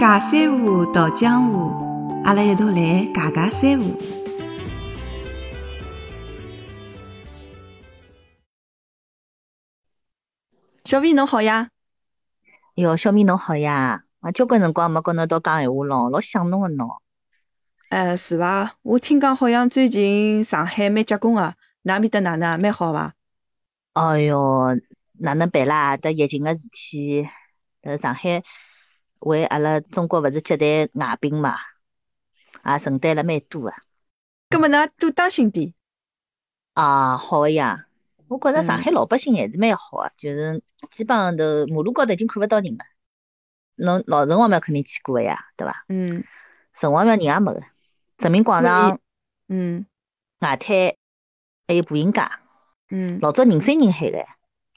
假三胡，道江湖，阿拉一道来假假三胡。小米侬好呀，哟，小米侬好呀！我交关辰光没跟侬一道讲闲话了，老想侬个喏。呃，是伐？我听讲好像最近上海蛮结棍个，㑚面搭哪能？蛮好伐？哎哟，哪能办啦？得疫情个事体，呃，上海为阿拉中国勿是接待外宾嘛，也承担了蛮多个。葛末㑚多当心点。啊，好个呀！我觉着上嗯海老百姓还是蛮好个，就是基本上头马路高头已经看勿到人了。侬老城隍庙肯定去过个呀，对伐？嗯城隍庙人也没个，人民广场嗯外滩还有步行街，嗯老早人山人海个，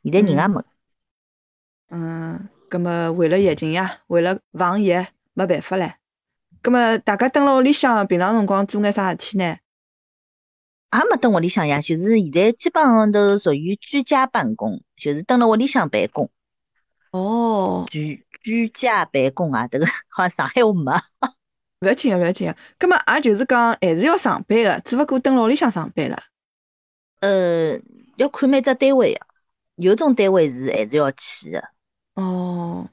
现在人也没。嗯，葛么为了疫情呀，为了防疫，没办法唻。葛么大家蹲辣屋里向，平常辰光做眼啥事体呢？也没蹲屋里向呀，就是现在基本上都属于居家办公，就是蹲辣屋里向办公，哦，居居家办公啊，迭个 好像上海话没。勿要紧个，勿要紧个。葛末也就是讲，还是要上班个，只勿过蹲辣屋里向上班了。呃，要看每只单位个，有种单位是还是要去个。哦，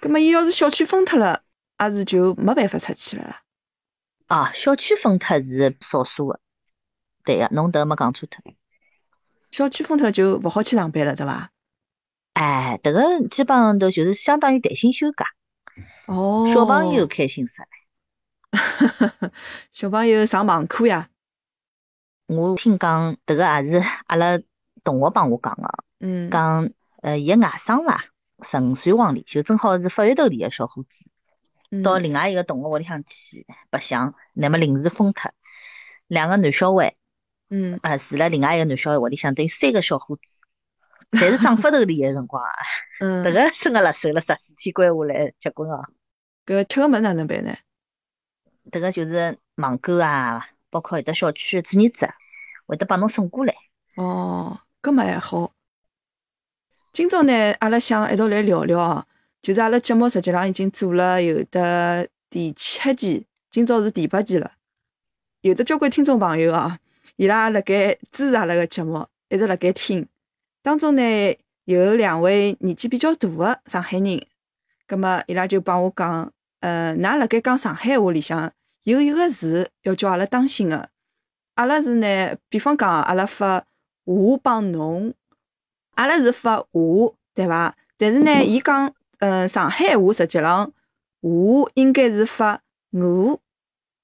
葛末伊要是小区封脱了，阿是就没办法出去了啦。啊，小区封脱是少数个，对个，侬迭个没讲错脱。小区封脱了就勿好去上班了，对伐？哎，迭个基本上头就是相当于弹性休假，哦，小朋友开心死了。小朋友上网课呀。我听讲迭个也是阿拉同学帮我讲个，嗯，讲呃，伊个外甥伐，十五岁往里，就正好是发育头里个小伙子，到嗯另外一个同学屋里向去白相，乃末临时封脱，两个男小孩嗯，啊住辣另外一个男小孩屋里向，等于三个小伙子，侪是长发头里个辰光啊，嗯，迭个真个辣手了十四天关下来，结棍哦！搿吃个物事哪能办呢？迭个就是网购啊，包括有的小区的志愿者会得帮侬送过来。哦，搿么还好。今朝呢，阿拉想一道来聊聊哦，就是阿拉节目实际上已经做了有的第七期，今朝是第八期了。有的交关听众朋友啊，伊拉辣盖支持阿拉个节目，一直辣盖听。当中呢，有两位年纪比较大个上海人，葛么伊拉就帮我讲，呃，㑚辣盖讲上海话里向有一个字要叫阿拉当心个。阿拉是呢，比方讲，阿拉发我帮侬，阿拉是发我，对伐？但是呢，伊讲，呃，上海话实际上我应该是发我，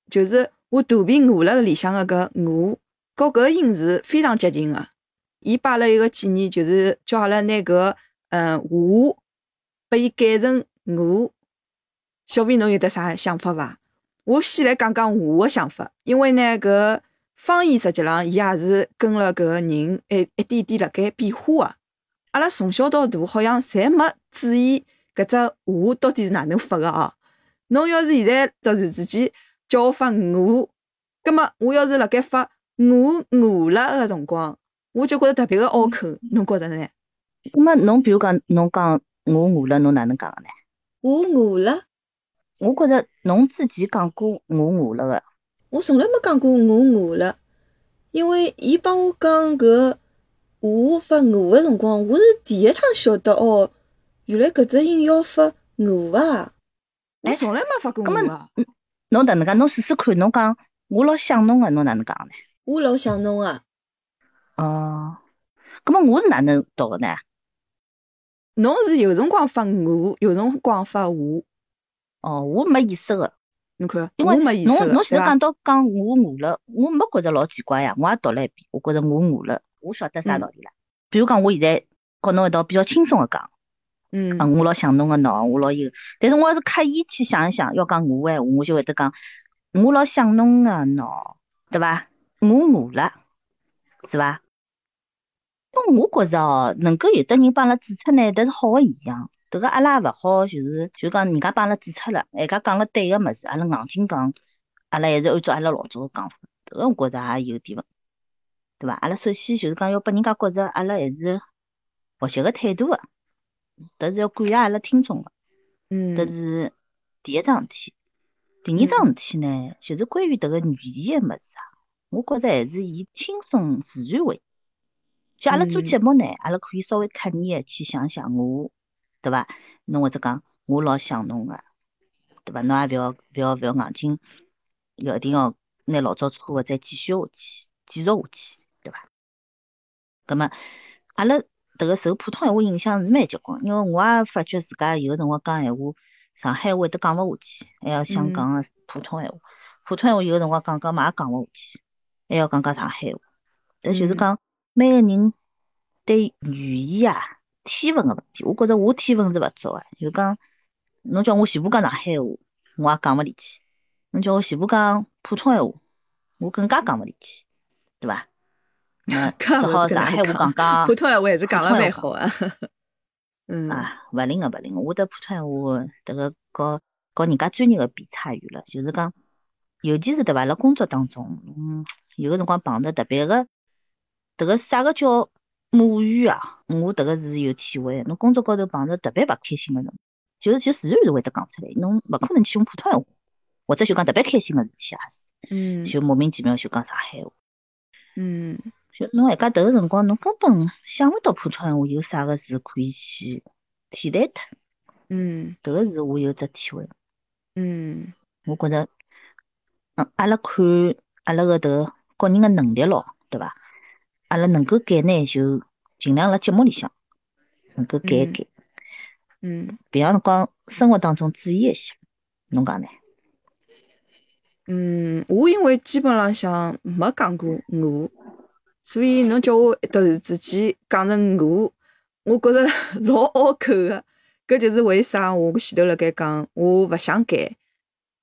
就是我肚皮饿了里向个搿我，和搿个音是非常接近的。伊摆了一个建议，就是叫阿拉拿搿嗯我，拨伊改成我。小编侬有得啥想法伐？我先来讲讲我个想法，因为呢，搿方言实际上伊也是跟了搿个人一一点点辣盖变化个。阿拉从小到大好像侪没注意搿只我到底是哪能发个哦。侬要是现在突然之间叫我发饿，葛末我要是辣盖发饿饿了个辰光，我就觉着特别个拗口，侬觉着呢？葛末侬比如讲，侬讲我饿了，侬哪能讲个呢？我饿了，我觉着侬之前讲过我饿了个，我从来没讲过我饿了，因为伊帮我讲搿我发饿个辰光，我是第一趟晓得哦，原来搿只音要发饿啊！我哎从来没发过饿啊！侬哪能介？侬试试看，侬讲我老想侬个，侬哪能讲呢？我老想侬啊！哦，咁么我是哪能读个呢？侬是有辰光发我，有辰光发我，哦，我没意识个，侬看，因为我没意思侬侬现在讲到讲我饿了，我没觉着老奇怪呀，我也读了一遍，我觉着我饿了，我晓得啥嗯道理了。比如讲，我现在和侬一道比较轻松个讲，嗯啊，我老想侬个喏，我老有，但是我要是刻意去想一想，要讲我个闲话，我就会得讲，我老想侬个喏，对伐？我饿了，是伐？因为我觉着哦，能够有的人帮阿拉指出呢，迭是好个现象。迭个阿拉也勿好，就是就讲人家帮阿拉指出了，人家讲了对个物事，阿拉硬劲讲，阿拉还是按照阿拉老早个讲法，迭个我觉着也有点勿，对伐？阿拉首先就是讲要拨人家觉着阿拉还是学习个态度个，迭是要感谢阿拉听众个。嗯迭是第一桩事体。第二桩事体呢，就是关于迭个语言个物事啊，我觉着还是以轻松自然为。就阿拉做节目呢，阿拉可以稍微刻意个去想想我，对伐？侬或者讲我老想侬个，对伐？侬也勿要勿要勿要硬劲，要一定要拿老早错个再继续下去，继续下去？葛么阿拉迭个受普通闲话影响是蛮结棍，因为我也发觉自家有个辰光讲闲话。上海话都讲勿下去，还要想讲个普通闲话。普通闲话有个辰光讲讲嘛也讲勿下去，还要讲讲上海话。但就是讲每个人对语言啊天分个问题，我觉着我天分是勿足个。就讲侬叫我全部讲上海话，我也讲勿离去；侬叫我全部讲普通闲话，我更加讲勿离去，对伐？那 只好上海话讲讲，普通闲话还是讲了蛮好个。嗯啊，勿灵个勿灵个，我得普通闲话，迭个和和人家专业个比差远了。就是讲，尤其是对伐？辣工作当中，嗯，有个辰光碰着特别个，迭个啥个叫母语啊？我迭个是有体会。侬工作高头碰着特别勿开心个辰，就是就自然而然会得讲出来。侬勿可能去用普通闲话，或者就讲特别开心个事体也是，嗯，就莫名其妙就讲上海话，嗯。侬还家迭个辰光，侬根本想勿到普通闲话有啥个字可以去替代它。嗯，迭个是我有只体会。嗯，我觉着，嗯，阿拉看阿拉个迭个个人个能力咯，对伐？阿拉能够改呢，就尽量辣节目里向能够改一改。嗯。别样辰光生活当中注意一下，侬讲呢？嗯，我因为基本浪向没讲过我。所以侬叫我突然之间讲成我，我觉着 老拗口个。搿就是为啥我前头辣盖讲我勿想改，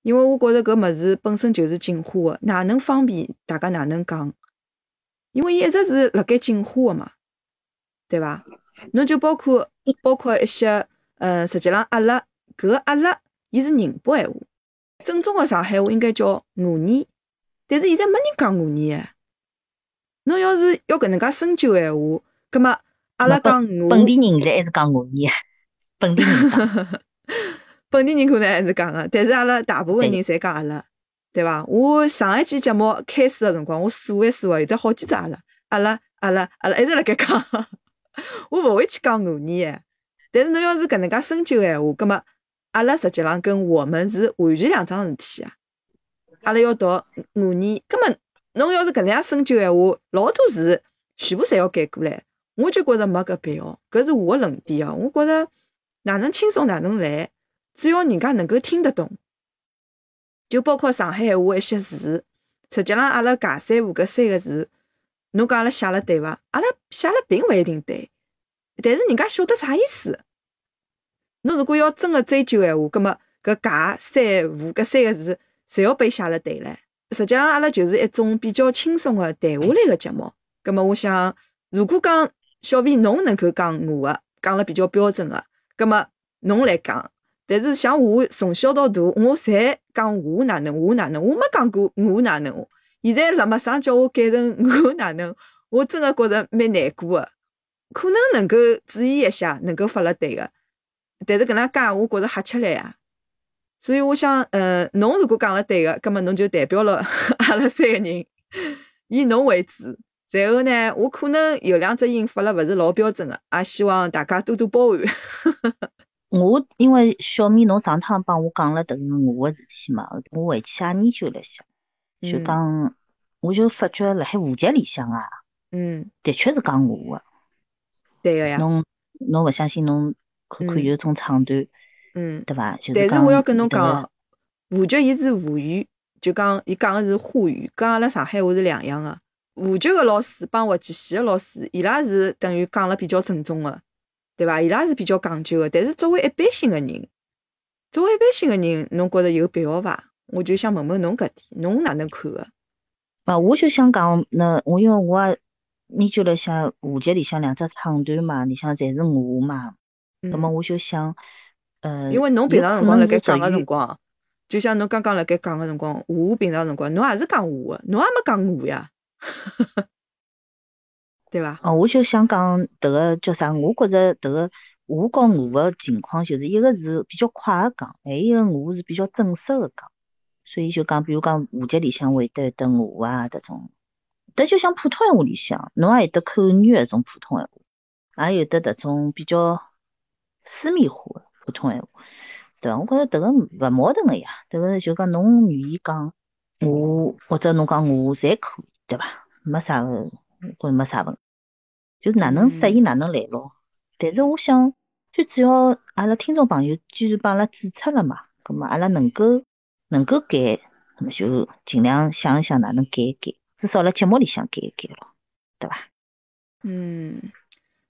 因为我觉着搿物事本身就是进化个，哪能方便大家哪能讲？因为伊一直是辣盖进化个嘛，对伐？侬就包括包括一些，呃，实际浪阿拉搿阿拉，伊是宁波闲话，正宗个上海话应该叫俄语，但是现在没人讲俄语个。侬要是要搿能介深究闲话，葛末阿拉讲我本地人现在还是讲俄语，本地人讲，本地人可能还是讲个，但是阿拉大部分人侪讲阿拉，对伐？我上一期节目开始个辰光，我数一数啊，有得好几只阿拉，阿拉阿拉阿拉一直辣盖讲，我勿会去讲俄语个。但是侬要是搿能介深究闲话，葛末阿拉实际浪跟我们是完全两桩事体啊。阿拉要读俄语，根本。侬要是搿能样深究闲话，老多字全部侪要改过来，我就觉着没搿必要。搿是我个论点哦。我觉着哪能轻松哪能来，只要人家能够听得懂，就包括上海闲话一些字，实际浪阿拉尬三胡搿三个字，侬讲阿拉写了对伐？阿拉写了并勿一定对，但是人家晓得啥意思。侬如果要真个追究闲话，葛末搿尬三胡搿三个字，侪要被写了对唻。实际上，阿拉就是一种比较轻松个谈话类个节目。葛末我想，如果讲小 V 侬能够讲我个，讲了比较标准个，葛末侬来讲。但是像我从小到大，我侪讲我哪能我哪能，我没讲过我哪能。现在辣马上叫我改成我哪能，我真个觉着蛮难过个。可能能够注意一下，能够发了对个，但是搿能讲，我觉着瞎吃力啊。所以我想，呃，侬如果讲了对个，葛么侬就代表了 阿拉三个人，以侬为主。然后呢，我可能有两只音发了勿是老标准个，也希望大家多多包涵。我因为小米侬上趟帮我讲了等于我个事体嘛，我回去也研究了一下，就讲我就发觉辣海户籍里向啊，嗯，的确是讲我个。对个呀。侬侬勿相信侬看看有种唱段。嗯，对伐？但是我要跟侬讲，沪剧伊是沪语，就讲伊讲个是沪语，跟阿拉上海话是两样个。沪剧个老师帮滑稽戏个老师，伊拉是等于讲了比较正宗个，对伐？伊拉是比较讲究个。但是作为一般性个人，作为一般性个人，侬觉着有必要伐？我就想问问侬搿点，侬哪能看个？啊，我就想讲，那我因为我也研究了一下沪剧里向两只唱段嘛，里向侪是我嘛，那么我就想。因为侬平常辰光辣盖讲个辰光，就像侬刚刚辣盖讲个辰光，我平常辰光侬也是讲我个，侬也没讲我呀，对伐？哦，我就想讲迭个叫啥？我觉着迭个我和我个情况就是一个是比较快的讲，还有一个我是比较正式的讲，所以就讲，比如讲户籍里向会得有得我啊，迭种，迭就像普通闲话里向，侬也有得口语的种普通闲话，也有得迭种比较私密化的普通闲话，对伐？我觉着迭个勿矛盾个呀，迭个就讲侬愿意讲我，或者侬讲我，侪可以，对伐？没啥个，我觉着没啥问题，就是哪能适意哪能来咯。但是我想，最主要阿拉听众朋友既然帮阿拉指出了嘛，葛末阿拉能够能够改，那么就尽量想一想哪能改一改，至少辣节目里向改一改咯，对伐？嗯，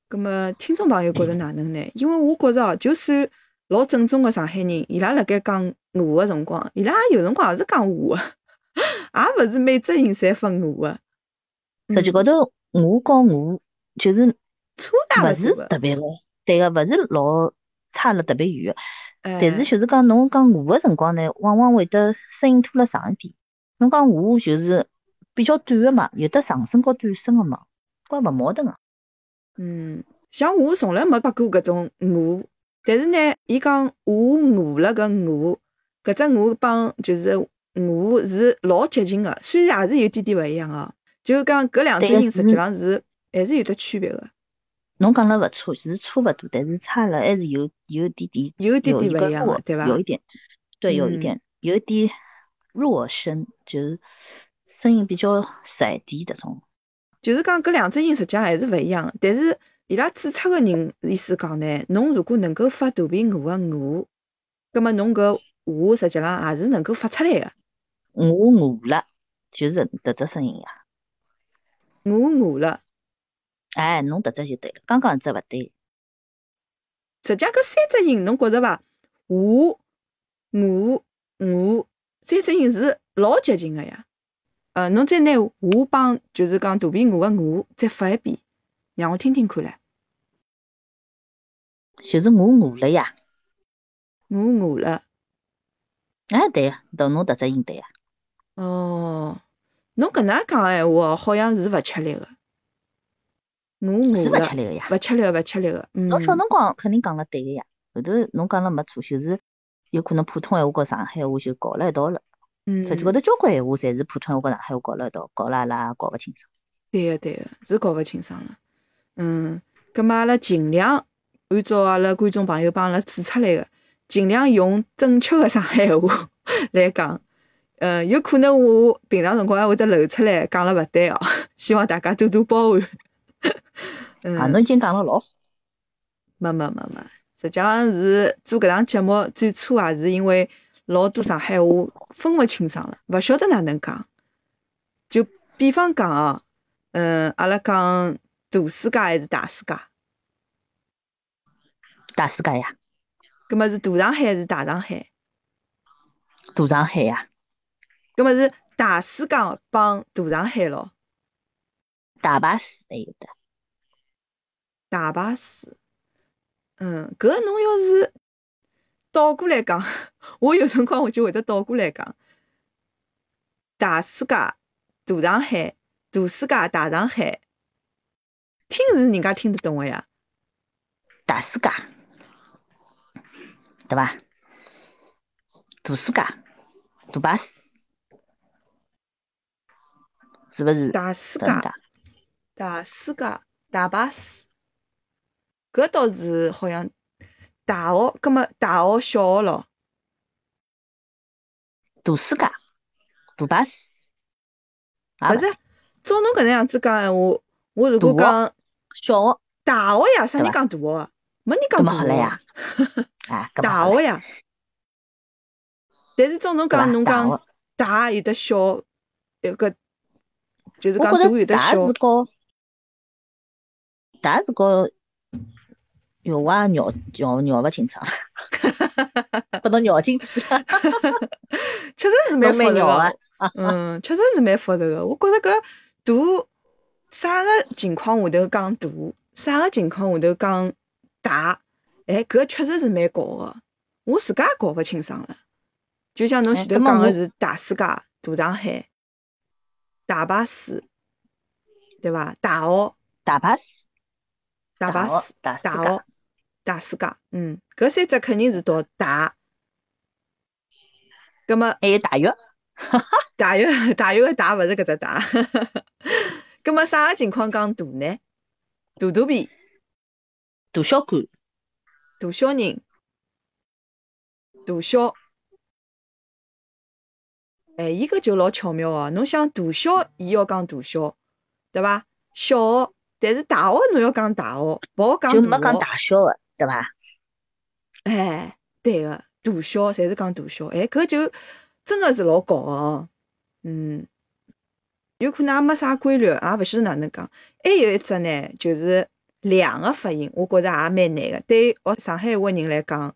葛末听众朋友觉着哪能呢？因为我觉着哦，就算老正宗个上海人，伊拉辣盖讲我个辰光，伊拉有辰光也是讲我个，也勿是每只人侪发我个。实际高头，我告我就是差大勿是特别个，对个，勿是老差了特别远个。但但是就是讲侬讲我个辰光呢，往往会得声音拖了长一点。侬讲我就是比较短个嘛，有得长声和短声个嘛，怪勿矛盾个。嗯，像我从来没发过搿种我，但是呢，伊讲我饿了搿我，搿只我帮就是我是老接近个，虽然也是有点点勿一样哦。就讲搿两只音实际上是还是有得区别个，侬讲了勿错，是差勿多，但是差了还是有有点点有一点点勿一样个，对伐？有一点，对，有一嗯点，有一点弱声，就是声音比较实一点迭种。就是讲搿两只音实际上还是勿一样的，但是伊拉注册个人意思讲呢，侬如果能够发肚皮饿个饿，葛末侬搿话实际浪也是能够发出来个。我饿了，就是迭只声音呀。我饿了，哎，侬迭只就对了，刚刚一只勿对。实际上搿三只音侬觉着伐？我、我、我三只音是老接近个呀。呃，侬再拿我帮就是讲肚皮饿个饿再发一遍，让我听听看唻。就是我饿了呀。我饿了。哎，对呀，到侬迭只应对呀。哦，侬搿能介讲闲话哦，好像是勿吃力个。我饿是勿，吃力个呀。勿吃力个，勿吃力个。嗯，侬小辰光肯定讲了对个呀，后头侬讲了没错，就是有可能普通闲话和上海话就搞了一道了。嗯，实际高头交关闲话侪是普通闲话和上海话搞了一道，搞了阿拉搞勿清爽。对个对个，是搞勿清爽了。嗯，葛末阿拉尽量按照阿拉观众朋友帮阿拉指出来个，尽量用正确个上海话 来讲。呃，有可能我平常辰光还会得漏出来讲了勿对哦，希望大家多多包涵。嗯，啊，侬已经讲了老好。没没没没，实际上是做搿档节目最初也是因为老多上海话分勿清爽了，勿晓得哪能讲。就比方讲哦，嗯，阿拉讲大世界还是大世界？大世界呀，葛末是大上海还是大上海？大上海呀，葛末是大世界帮大上海咯，大巴士还有的。大巴士。嗯，搿侬要是倒过来讲，我有辰光我就会得倒过来讲。大世界、大上海、大世界、大上海，听是人家听得懂个呀。大世界，对伐？大世界，大巴士，是勿是？大世界大世界、大巴士，搿倒是好像大学，葛末大学、小学咯。大世界，大巴士，也勿勿是，照侬搿能样子讲闲话，我如果讲小学，大学呀，啥人讲大学啊？没人讲大学呀。啊，大学呀。但是照侬讲，侬讲大有的小，有个就是讲大有的小是。和大是和小娃绕绕绕勿清爽，把侬绕进去了，确实是蛮侬蛮复杂的。嗯，确实是蛮复杂的。我觉着搿大啥个情况下头讲大，啥个情况下头讲大，哎，搿确实是蛮搞个。我自家也搞勿清爽了。就像侬哎前头讲个是大世界、大上海、大巴士，对伐？大学、大巴士，大巴学士、大大学、大世界，嗯，搿三只肯定是读大。葛么还有大浴，大浴大浴个大勿是搿只大。葛么啥个情况讲大呢？大肚皮、大小管、大小人、大小。哎，伊搿就老巧妙哦。侬想大小，伊要讲大小，对伐？小学，但是大学侬要讲大学，勿好讲就没讲大小个，对伐？哎，对个，大小侪是讲大小。哎，搿就真个是老高个哦。嗯，有可能也没啥规律，也勿晓得哪能讲。还有一只呢，就是两个发音，我觉着也蛮难个。对学上海话人来讲，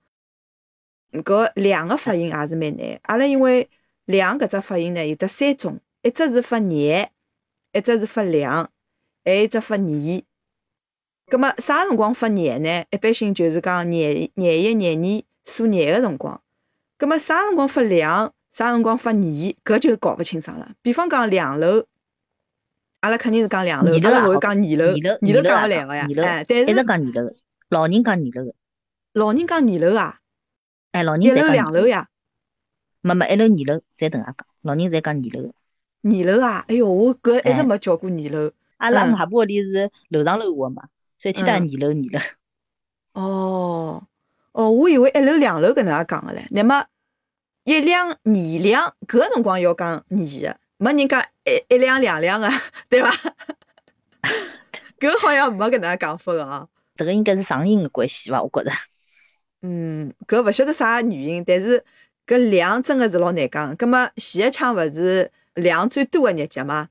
搿两个发音也是蛮难。阿拉因为两搿只发音呢，有得三种，一只是发廿，一只是发两，还有一只发二。葛末啥辰光发廿呢？一般性就是讲廿廿一、廿二数廿个辰光。葛末啥辰光发两，啥辰光发二，搿就搞勿清爽了。比方讲两楼，阿拉肯定是讲两楼，二楼阿拉勿会讲二楼，二楼二楼讲讲勿来个呀哎，但一直讲二楼个，老人讲二楼。个，老人讲二楼啊，哎，老人一楼、两楼，呀，没没一楼二楼侪等下讲，老人侪讲二楼。二楼啊，哎哟，我搿一直哎没叫过二楼。阿拉嗯。外婆屋里是楼上楼下嘛，所以天天嗯。二楼二楼。哦，哦，我以为一楼、两楼搿能介讲个唻。那么一两、二两搿辰光要讲二个，没人讲一一两、两两个，对伐？搿好像没搿能介讲法个哦。迭个应该是上瘾个关系伐？我觉着。嗯，搿勿晓得啥原因，但是搿量真个是老难讲。葛末前一抢勿是量最多个日节嘛？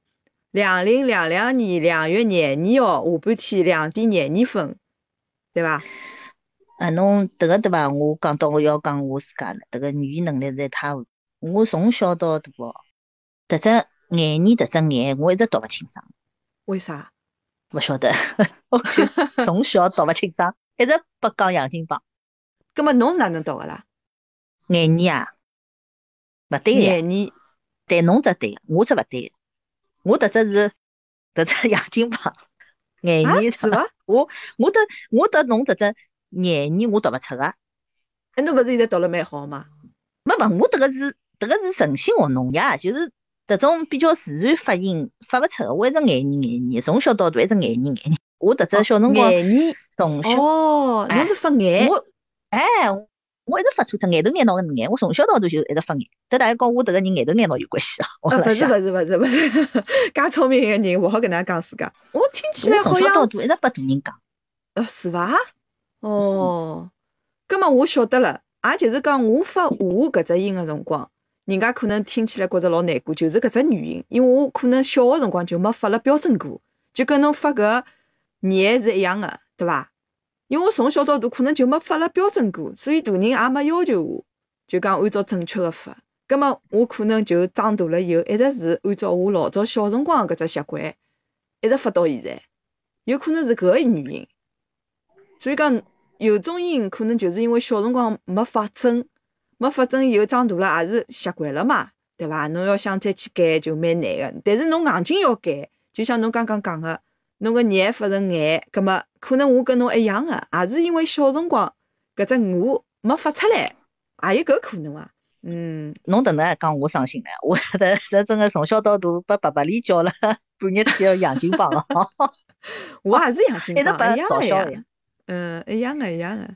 两零两两年两月廿二号下半天两点廿二分，对伐？啊，侬迭个对伐？我讲到我要讲我自家了，迭个语言能力实在太差。我从小到大哦，迭只眼念迭只眼，我一直读勿清爽，为啥？勿晓得，我就 从小读勿清爽，一直拨讲洋泾浜。葛末侬是哪能读个啦？眼念啊，勿对个呀，廿二。但侬只对个，我只勿对个。我迭只是迭只洋泾浜，眼 啊，念是伐？我我得我得侬迭只眼念我读勿出个。哎，侬勿是现在读了蛮好嘛？没没，我迭个是迭个是诚心学侬呀，就是迭种比较自然发音发勿出个，我一直眼念眼念，从小到大一直眼念眼念。我迭只小辰光眼念从小哦，哎侬是发眼我哎，我一直发错脱眼头眼脑个眼，我从小到大就一直发眼。迭大概跟我迭个人眼头眼脑有关系啊？勿是勿是勿是勿是，介聪明一个人，勿好搿能介讲自家。我听起来好像从小到像，大一直拨大人讲，呃，是伐？哦，葛末我晓得了，也就是讲我发“我”搿只音个辰光，人家可能听起来觉着老难过，就是搿只原因，因为我可能小个辰光就没发了标准过，就跟侬发搿“眼”是一样个，对伐？因为我从小到大可能就没发了标准过，所以大人也没要求我，就讲按照正确个发。葛末我可能就长大了以后，一直是按照我老早小辰光搿只习惯，一直发到现在，有可能是搿个原因。所以讲，有种音可能就是因为小辰光没发准，没发准以后长大了也是习惯了嘛，对伐？侬要想再去改就蛮难个。但是侬硬劲要改，就像侬刚刚讲个，侬个眼发成眼，葛末可能我跟侬一样个，也是因为小辰光搿只我没发出来，也有搿可能啊。嗯，侬迭能还讲我伤心了。我迭这真个从小到大把爸爸里教了 半日天洋泾浜哦。我也是洋泾一直浜，一样个呀。嗯，一样个，一样个。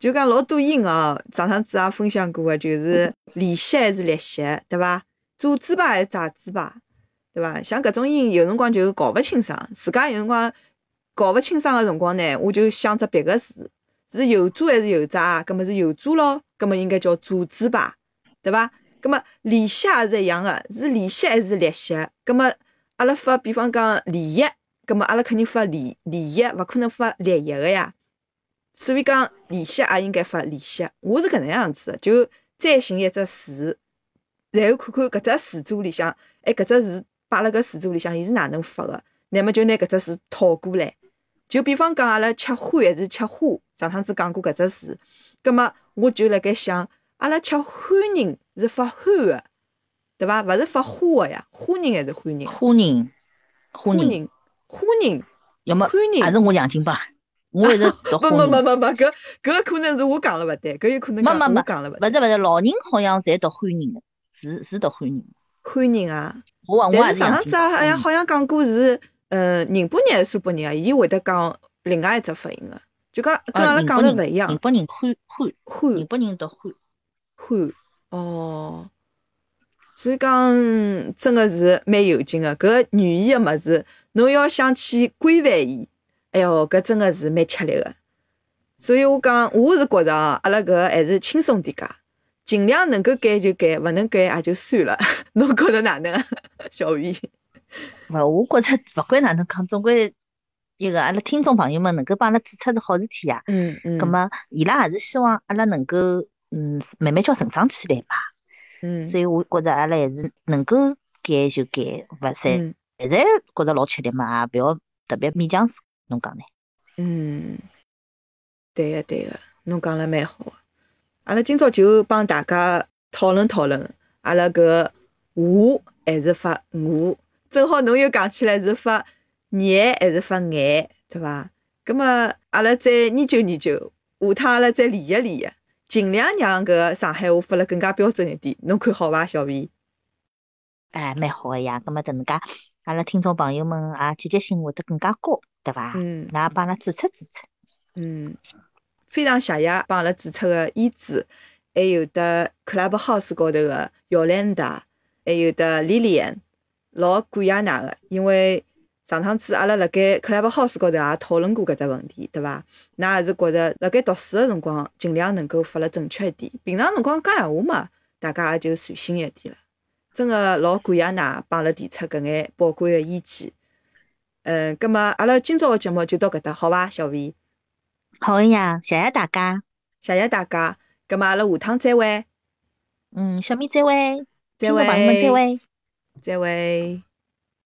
就讲老多音哦，上趟子也分享过个，就是 利息还是利息，对伐？左嘴巴还是右嘴巴，对伐？像搿种音，有辰光就搞勿清爽，自家有辰光搞勿清爽个辰光呢，我就想只别个字，是右左还是右闸啊？葛末是右左咯，葛末应该叫左嘴巴，对伐？葛末利息也是一样个，是利息还是利息？葛末阿拉发，比方讲利益。葛末阿拉肯定发利利益，勿可能发利益个呀。所以讲利息也应该发利息。我是搿能样子的，就再寻一只字，然后看看搿只字组里向，哎，搿只字摆辣搿字组里向，伊是哪能发的？乃末就拿搿只字套过来。就比方讲阿拉吃欢还是吃花，上趟子讲过搿只字，葛末我就辣盖想，阿拉吃欢人是发欢个，对伐？勿是发花个呀，花人还是欢人？花人，花人，花人，花人。要么欢人也是我洋泾浜。我一直读没花人。没没没没，搿搿可能是我讲了勿对，搿有可能讲没没没我讲了勿对。勿是勿是，老人好像侪读欢人的，是是读欢人的。欢人啊，我我但是也是上趟子好像嗯好像讲过是，呃，宁波人还是苏北人啊，伊会得讲另外一只发音个，就讲跟阿拉讲的勿一样宁。波人汉汉汉宁波人读汉汉哦，所以讲真个是蛮有劲个。搿语言个物事，侬要想去规范伊，哎哟，搿真个是蛮吃力个。所以我讲，我是觉着啊，阿拉搿还是轻松点介，尽量能够改就改，勿能改也就算了。侬觉着哪能啊，小雨？勿，我觉着勿管哪能讲，总归一个阿拉听众朋友们能够帮阿拉指出是好事体呀。嗯嗯，葛么，伊拉也是希望阿拉能够嗯慢慢叫成长起来嘛。嗯，所以我觉着阿拉还是能够改就改，勿侪嗯现在觉着老吃力嘛，也勿要特别勉强自家。侬讲呢？嗯，对个对个，侬讲了蛮好个。阿拉今朝就帮大家讨论讨论，阿拉搿我还是发我，正好侬又讲起来是发眼还是发眼，对伐？葛么阿拉再研究研究，下趟阿拉再练一练，尽量让搿上海话发了更加标准一点。侬看好伐，小 V？哎，蛮好个呀。葛么迭能介，阿拉听众朋友们也积极性会得更加高，对伐？嗯㑚帮阿拉指出指出。嗯，非常谢谢帮阿拉指出个伊子，还有得 Clubhouse 高头个姚兰达，还有得 Lilian，老感谢㑚个，因为上趟子阿拉辣盖 Clubhouse 高头也讨论过搿只问题，对伐？㑚也是觉着辣盖读书个辰光，尽量能够发了正确一点，平常辰光讲闲话嘛，大家也就随心一点了。真个老感谢㑚帮阿拉提出搿眼宝贵个意见。嗯，葛末阿拉今朝个节目就到搿搭，好伐，小薇好个呀，谢谢大家。谢谢大家，葛末阿拉下趟再会，嗯，小米再会，再会朋友们再，会。再会。